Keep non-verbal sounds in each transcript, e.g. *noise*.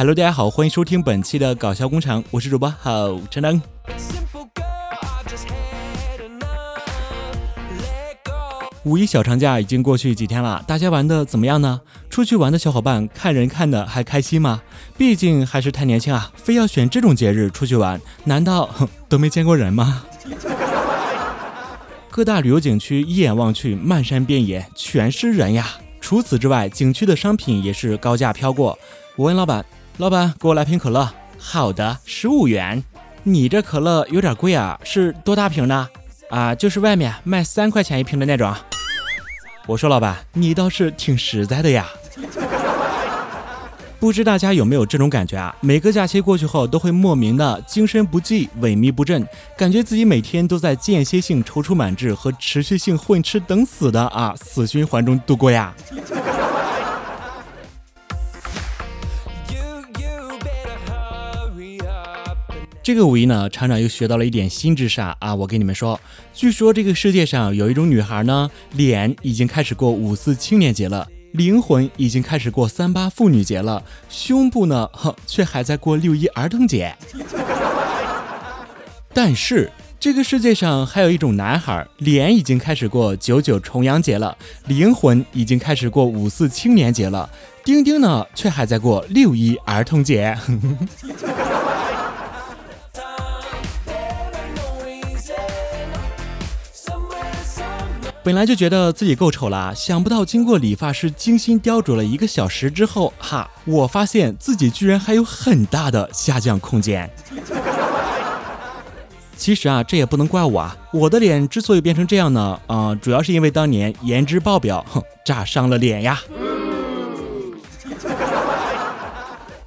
Hello，大家好，欢迎收听本期的搞笑工厂，我是主播郝晨登。五一小长假已经过去几天了，大家玩的怎么样呢？出去玩的小伙伴看人看的还开心吗？毕竟还是太年轻啊，非要选这种节日出去玩，难道都没见过人吗？*laughs* 各大旅游景区一眼望去，漫山遍野全是人呀。除此之外，景区的商品也是高价飘过。我问老板：“老板，给我来瓶可乐。”“好的，十五元。”“你这可乐有点贵啊，是多大瓶的？”“啊，就是外面卖三块钱一瓶的那种。”我说：“老板，你倒是挺实在的呀。*laughs* ”不知大家有没有这种感觉啊？每个假期过去后，都会莫名的精神不济、萎靡不振，感觉自己每天都在间歇性踌躇满志和持续性混吃等死的啊死循环中度过呀。这个五一呢，厂长又学到了一点新知识啊！我跟你们说，据说这个世界上有一种女孩呢，脸已经开始过五四青年节了。灵魂已经开始过三八妇女节了，胸部呢，呵，却还在过六一儿童节。*laughs* 但是这个世界上还有一种男孩，脸已经开始过九九重阳节了，灵魂已经开始过五四青年节了，丁丁呢，却还在过六一儿童节。*laughs* 本来就觉得自己够丑了，想不到经过理发师精心雕琢了一个小时之后，哈，我发现自己居然还有很大的下降空间。其实啊，这也不能怪我啊，我的脸之所以变成这样呢，啊，主要是因为当年颜值爆表，哼，炸伤了脸呀。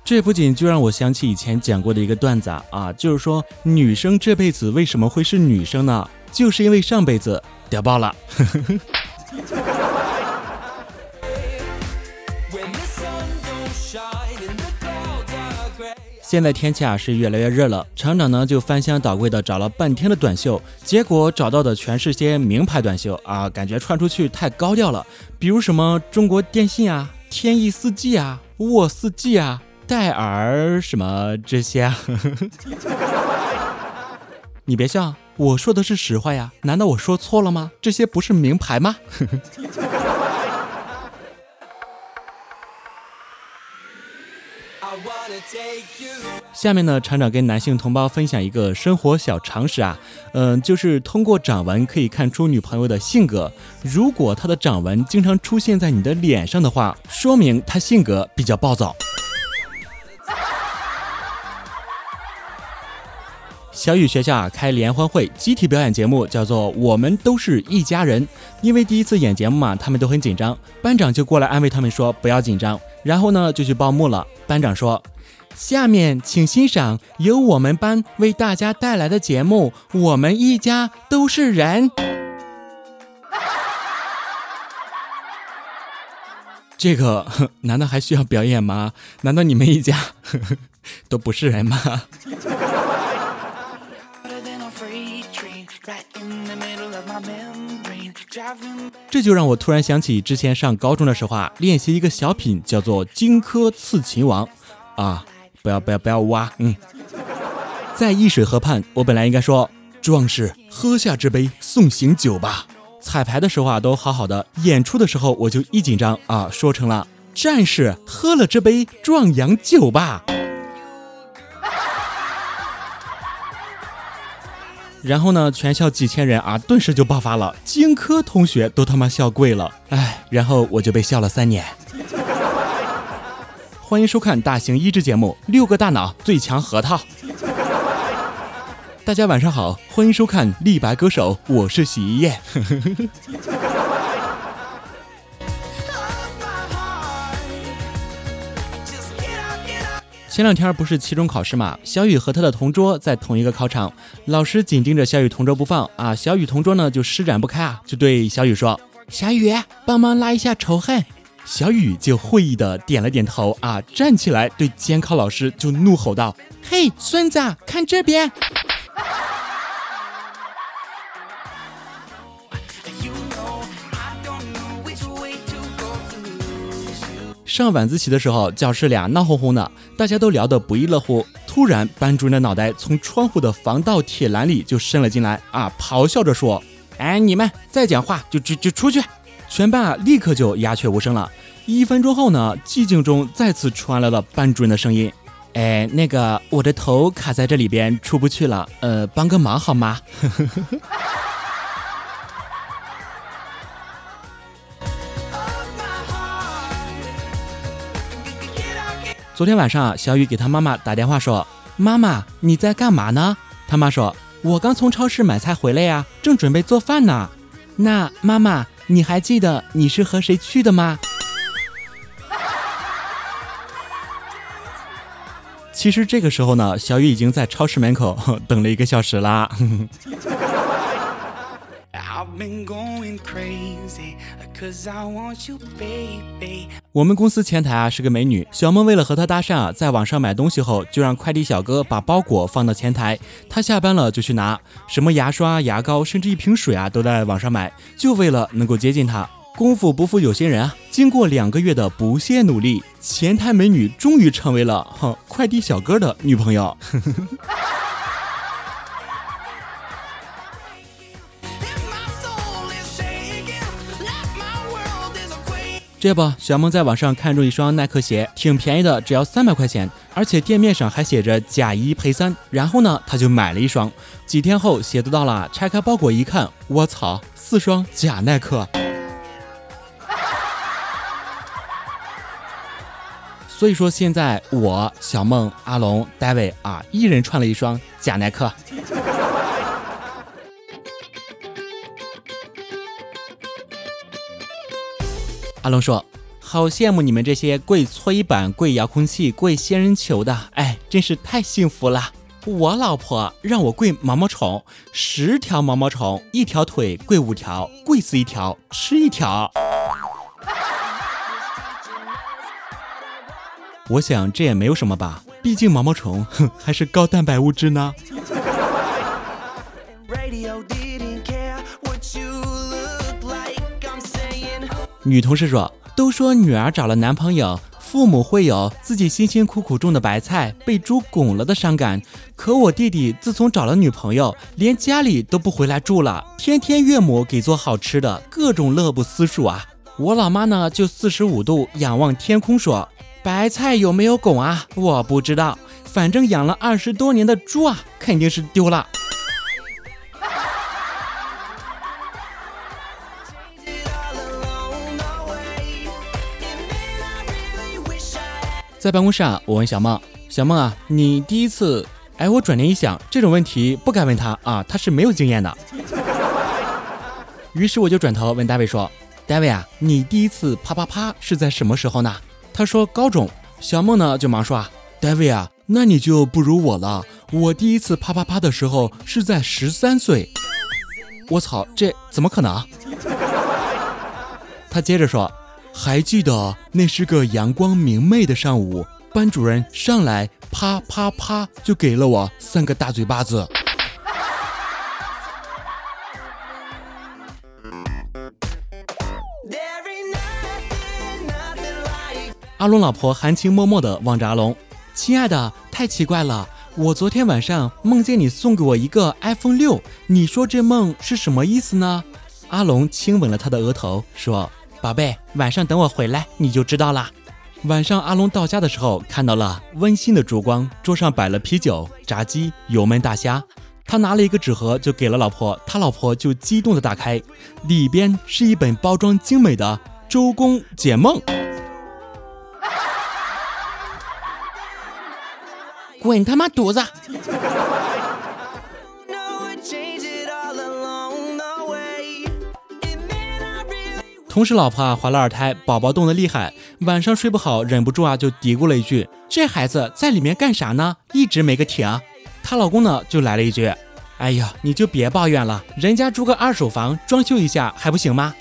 这不仅就让我想起以前讲过的一个段子啊，就是说女生这辈子为什么会是女生呢？就是因为上辈子。屌爆了！*laughs* 现在天气啊是越来越热了，厂长呢就翻箱倒柜的找了半天的短袖，结果找到的全是些名牌短袖啊，感觉穿出去太高调了。比如什么中国电信啊、天翼四 G 啊、沃四 G 啊、戴尔什么这些啊。*laughs* 你别笑，我说的是实话呀，难道我说错了吗？这些不是名牌吗？*laughs* 下面呢，厂长跟男性同胞分享一个生活小常识啊，嗯，就是通过掌纹可以看出女朋友的性格。如果她的掌纹经常出现在你的脸上的话，说明她性格比较暴躁。小雨学校啊开联欢会，集体表演节目叫做《我们都是一家人》。因为第一次演节目嘛，他们都很紧张，班长就过来安慰他们说不要紧张。然后呢就去报幕了。班长说：“下面请欣赏由我们班为大家带来的节目《我们一家都是人》。”这个 *laughs* 难道还需要表演吗？难道你们一家 *laughs* 都不是人吗？这就让我突然想起之前上高中的时候啊，练习一个小品叫做《荆轲刺秦王》啊，不要不要不要挖，嗯，在易水河畔，我本来应该说壮士喝下这杯送行酒吧。彩排的时候啊都好好的，演出的时候我就一紧张啊，说成了战士喝了这杯壮阳酒吧。然后呢，全校几千人啊，顿时就爆发了。荆轲同学都他妈笑跪了，哎，然后我就被笑了三年。*laughs* 欢迎收看大型益智节目《六个大脑最强核桃》。大家晚上好，欢迎收看《立白歌手》，我是洗衣液。前两天不是期中考试嘛，小雨和他的同桌在同一个考场，老师紧盯着小雨同桌不放啊，小雨同桌呢就施展不开啊，就对小雨说：“小雨，帮忙拉一下仇恨。”小雨就会意的点了点头啊，站起来对监考老师就怒吼道：“嘿，孙子，看这边！”上晚自习的时候，教室俩闹哄哄的，大家都聊得不亦乐乎。突然，班主任的脑袋从窗户的防盗铁栏里就伸了进来，啊，咆哮着说：“哎，你们再讲话就就就出去！”全班啊，立刻就鸦雀无声了。一分钟后呢，寂静中再次传来了班主任的声音：“哎，那个，我的头卡在这里边出不去了，呃，帮个忙好吗？” *laughs* 昨天晚上，小雨给他妈妈打电话说：“妈妈，你在干嘛呢？”他妈说：“我刚从超市买菜回来呀，正准备做饭呢。”那妈妈，你还记得你是和谁去的吗？其实这个时候呢，小雨已经在超市门口等了一个小时啦。我们公司前台啊是个美女，小梦为了和她搭讪啊，在网上买东西后，就让快递小哥把包裹放到前台，她下班了就去拿，什么牙刷、牙膏，甚至一瓶水啊，都在网上买，就为了能够接近她。功夫不负有心人啊，经过两个月的不懈努力，前台美女终于成为了哼快递小哥的女朋友。*laughs* 这不，小梦在网上看中一双耐克鞋，挺便宜的，只要三百块钱，而且店面上还写着假一赔三。然后呢，他就买了一双。几天后，鞋子到了，拆开包裹一看，我操，四双假耐克。所以说，现在我小梦、阿龙、戴维啊，一人穿了一双假耐克。阿龙说：“好羡慕你们这些跪搓衣板、跪遥控器、跪仙人球的，哎，真是太幸福了。我老婆让我跪毛毛虫，十条毛毛虫，一条腿跪五条，跪死一条吃一条。我想这也没有什么吧，毕竟毛毛虫哼还是高蛋白物质呢。”女同事说：“都说女儿找了男朋友，父母会有自己辛辛苦苦种的白菜被猪拱了的伤感。可我弟弟自从找了女朋友，连家里都不回来住了，天天岳母给做好吃的，各种乐不思蜀啊。我老妈呢，就四十五度仰望天空说：白菜有没有拱啊？我不知道，反正养了二十多年的猪啊，肯定是丢了。”在办公室啊，我问小梦：“小梦啊，你第一次……哎，我转念一想，这种问题不该问他啊，他是没有经验的。*laughs* 于是我就转头问大卫说：‘大卫啊，你第一次啪啪啪是在什么时候呢？’他说：‘高中。’小梦呢就忙说：‘啊，大卫啊，那你就不如我了。我第一次啪啪啪的时候是在十三岁。’我操，这怎么可能？*laughs* 他接着说。”还记得那是个阳光明媚的上午，班主任上来啪啪啪就给了我三个大嘴巴子。阿龙老婆含情脉脉的望着阿龙，亲爱的，太奇怪了，我昨天晚上梦见你送给我一个 iPhone 六，你说这梦是什么意思呢？阿龙亲吻了他的额头，说。宝贝，晚上等我回来你就知道了。晚上阿龙到家的时候，看到了温馨的烛光，桌上摆了啤酒、炸鸡、油焖大虾。他拿了一个纸盒就给了老婆，他老婆就激动的打开，里边是一本包装精美的《周公解梦》。滚他妈犊子！同时老婆啊怀了二胎，宝宝冻得厉害，晚上睡不好，忍不住啊就嘀咕了一句：“这孩子在里面干啥呢？一直没个停。”她老公呢就来了一句：“哎呀，你就别抱怨了，人家租个二手房装修一下还不行吗？”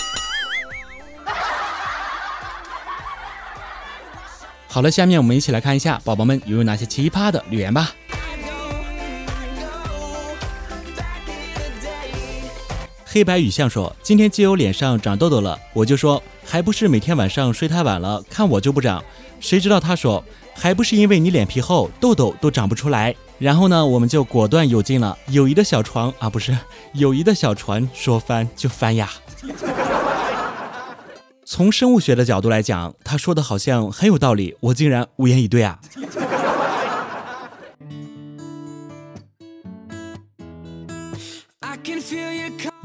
好了，下面我们一起来看一下宝宝们有哪些奇葩的留言吧。黑白雨象说：“今天基友脸上长痘痘了，我就说还不是每天晚上睡太晚了，看我就不长。谁知道他说，还不是因为你脸皮厚，痘痘都长不出来。然后呢，我们就果断有劲了。友谊的小床啊，不是友谊的小船，说翻就翻呀。从生物学的角度来讲，他说的好像很有道理，我竟然无言以对啊。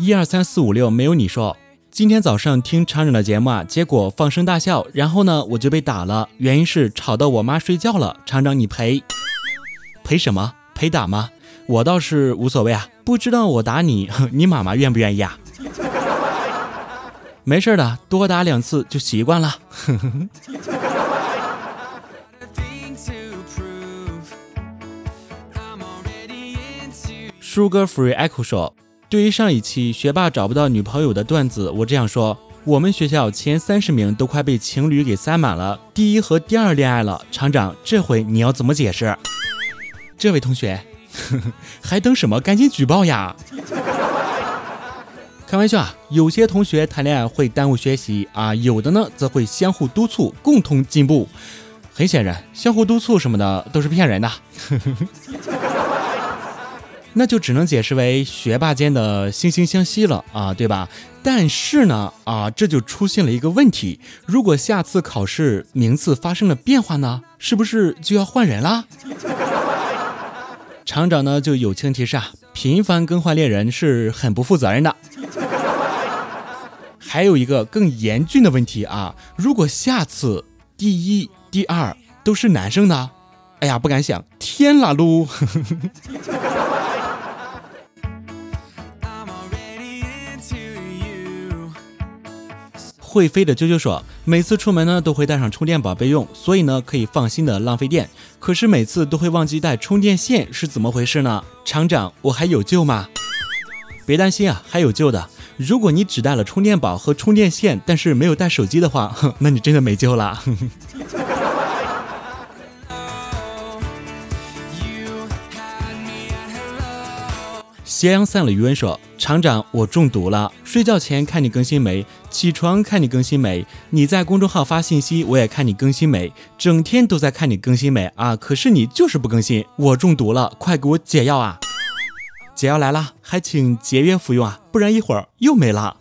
一二三四五六，没有你说。今天早上听厂长的节目啊，结果放声大笑，然后呢我就被打了，原因是吵到我妈睡觉了。厂长你赔赔什么？赔打吗？我倒是无所谓啊，不知道我打你，*laughs* 你妈妈愿不愿意啊？没事的，多打两次就习惯了。*laughs* *laughs* Sugar Free Echo 说。对于上一期学霸找不到女朋友的段子，我这样说：我们学校前三十名都快被情侣给塞满了，第一和第二恋爱了。厂长，这回你要怎么解释？这位同学，*laughs* 还等什么？赶紧举报呀！开玩笑啊，有些同学谈恋爱会耽误学习啊，有的呢则会相互督促，共同进步。很显然，相互督促什么的都是骗人的。那就只能解释为学霸间的惺惺相惜了啊，对吧？但是呢，啊，这就出现了一个问题：如果下次考试名次发生了变化呢，是不是就要换人啦？厂长呢就友情提示啊，频繁更换恋人是很不负责任的。还有一个更严峻的问题啊，如果下次第一、第二都是男生呢？哎呀，不敢想，天啦噜！会飞的啾啾说，每次出门呢都会带上充电宝备用，所以呢可以放心的浪费电。可是每次都会忘记带充电线，是怎么回事呢？厂长，我还有救吗？别担心啊，还有救的。如果你只带了充电宝和充电线，但是没有带手机的话，*laughs* 那你真的没救了。斜阳散了余温说：“厂长，我中毒了。睡觉前看你更新没？起床看你更新没？你在公众号发信息，我也看你更新没？整天都在看你更新没啊？可是你就是不更新，我中毒了，快给我解药啊！解药来了，还请节约服用啊，不然一会儿又没了。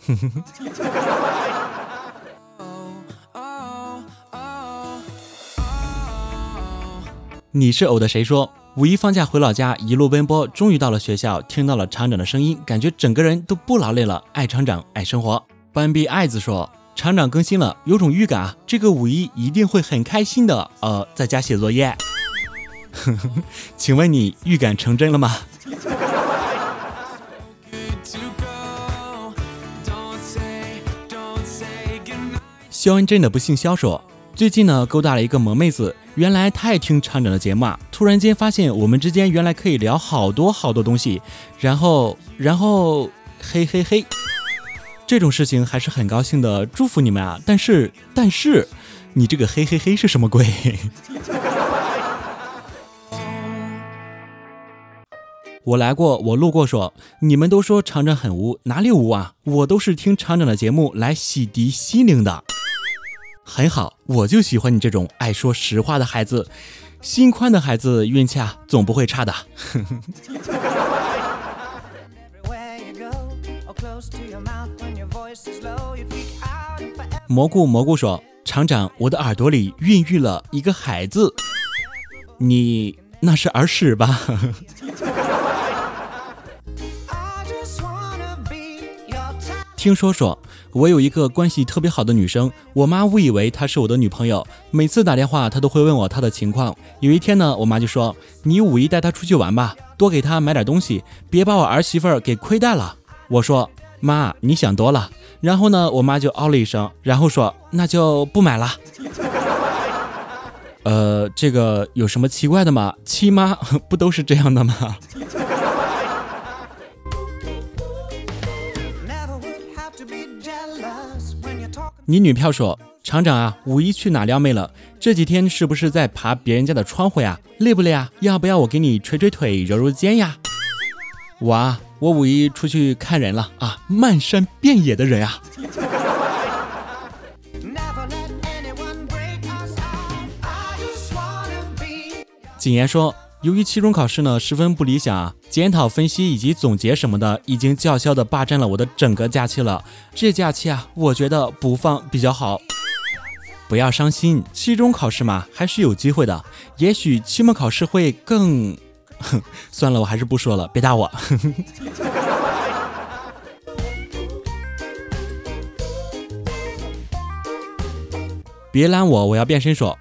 你是偶的谁说？”五一放假回老家，一路奔波，终于到了学校，听到了厂长的声音，感觉整个人都不劳累了。爱厂长，爱生活。斑比爱子说，厂长更新了，有种预感啊，这个五一一定会很开心的。呃，在家写作业。*laughs* 请问你预感成真了吗？*laughs* 肖恩真的不姓肖说。最近呢，勾搭了一个萌妹子，原来她也听厂长的节目啊。突然间发现我们之间原来可以聊好多好多东西，然后，然后，嘿嘿嘿，这种事情还是很高兴的，祝福你们啊。但是，但是，你这个嘿嘿嘿是什么鬼？*laughs* 我来过，我路过，说你们都说厂长很污，哪里污啊？我都是听厂长的节目来洗涤心灵的。很好，我就喜欢你这种爱说实话的孩子，心宽的孩子运气啊总不会差的。蘑菇蘑菇说：“厂长，我的耳朵里孕育了一个孩子，你那是耳屎吧？” *laughs* 听说说。我有一个关系特别好的女生，我妈误以为她是我的女朋友，每次打电话她都会问我她的情况。有一天呢，我妈就说：“你五一带她出去玩吧，多给她买点东西，别把我儿媳妇儿给亏待了。”我说：“妈，你想多了。”然后呢，我妈就哦了一声，然后说：“那就不买了。” *laughs* 呃，这个有什么奇怪的吗？亲妈 *laughs* 不都是这样的吗？你女票说，厂长啊，五一去哪撩妹了？这几天是不是在爬别人家的窗户呀？累不累啊？要不要我给你捶捶腿，揉揉肩呀？我啊，我五一出去看人了啊，漫山遍野的人啊。谨言说。由于期中考试呢十分不理想，检讨分析以及总结什么的，已经叫嚣的霸占了我的整个假期了。这假期啊，我觉得不放比较好。不要伤心，期中考试嘛，还是有机会的。也许期末考试会更……哼，*laughs* 算了，我还是不说了，别打我。*laughs* 别拦我，我要变身说。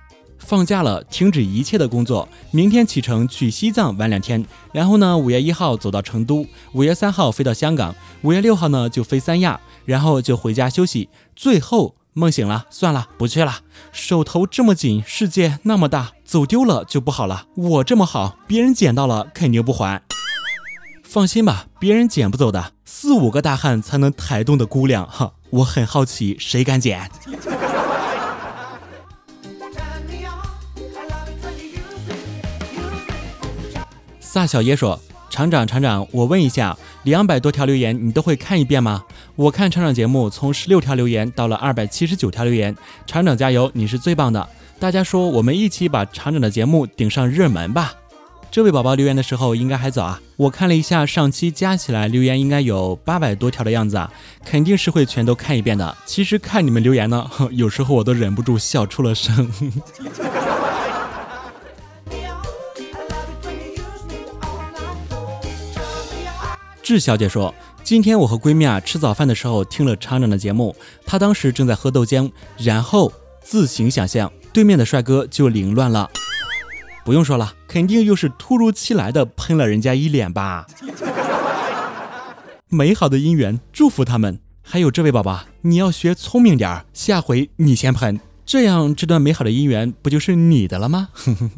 放假了，停止一切的工作，明天启程去西藏玩两天。然后呢，五月一号走到成都，五月三号飞到香港，五月六号呢就飞三亚，然后就回家休息。最后梦醒了，算了，不去了。手头这么紧，世界那么大，走丢了就不好了。我这么好，别人捡到了肯定不还。放心吧，别人捡不走的。四五个大汉才能抬动的姑娘，哈，我很好奇，谁敢捡？萨小爷说：“厂长，厂长，我问一下，两百多条留言你都会看一遍吗？我看厂长节目从十六条留言到了二百七十九条留言，厂长加油，你是最棒的！大家说我们一起把厂长的节目顶上热门吧。”这位宝宝留言的时候应该还早啊，我看了一下上期加起来留言应该有八百多条的样子啊，肯定是会全都看一遍的。其实看你们留言呢，*laughs* 有时候我都忍不住笑出了声。*laughs* 智小姐说：“今天我和闺蜜啊吃早饭的时候听了厂长的节目，她当时正在喝豆浆，然后自行想象对面的帅哥就凌乱了。不用说了，肯定又是突如其来的喷了人家一脸吧。*laughs* 美好的姻缘，祝福他们。还有这位宝宝，你要学聪明点儿，下回你先喷，这样这段美好的姻缘不就是你的了吗？”哼 *laughs* 哼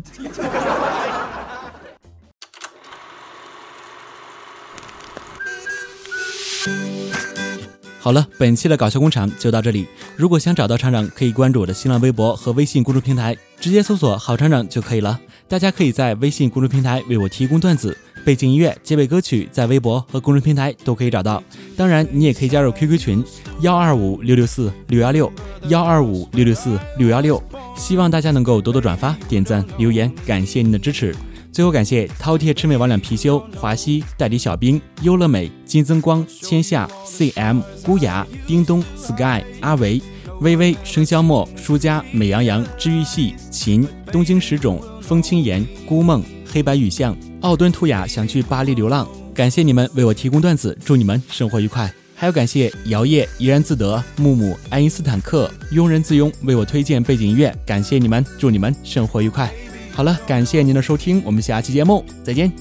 好了，本期的搞笑工厂就到这里。如果想找到厂长，可以关注我的新浪微博和微信公众平台，直接搜索“好厂长”就可以了。大家可以在微信公众平台为我提供段子、背景音乐、结尾歌曲，在微博和公众平台都可以找到。当然，你也可以加入 QQ 群幺二五六六四六幺六幺二五六六四六幺六。希望大家能够多多转发、点赞、留言，感谢您的支持。最后感谢饕餮魑魅魍魉貔貅华西代理小兵优乐美金增光千夏 CM 孤雅叮咚 Sky 阿维微微生肖墨舒家美羊羊治愈系秦东京十种风轻言孤梦黑白雨巷奥敦图雅想去巴黎流浪感谢你们为我提供段子祝你们生活愉快还要感谢摇曳怡然自得木木爱因斯坦克庸人自庸为我推荐背景音乐感谢你们祝你们生活愉快。好了，感谢您的收听，我们下期节目再见。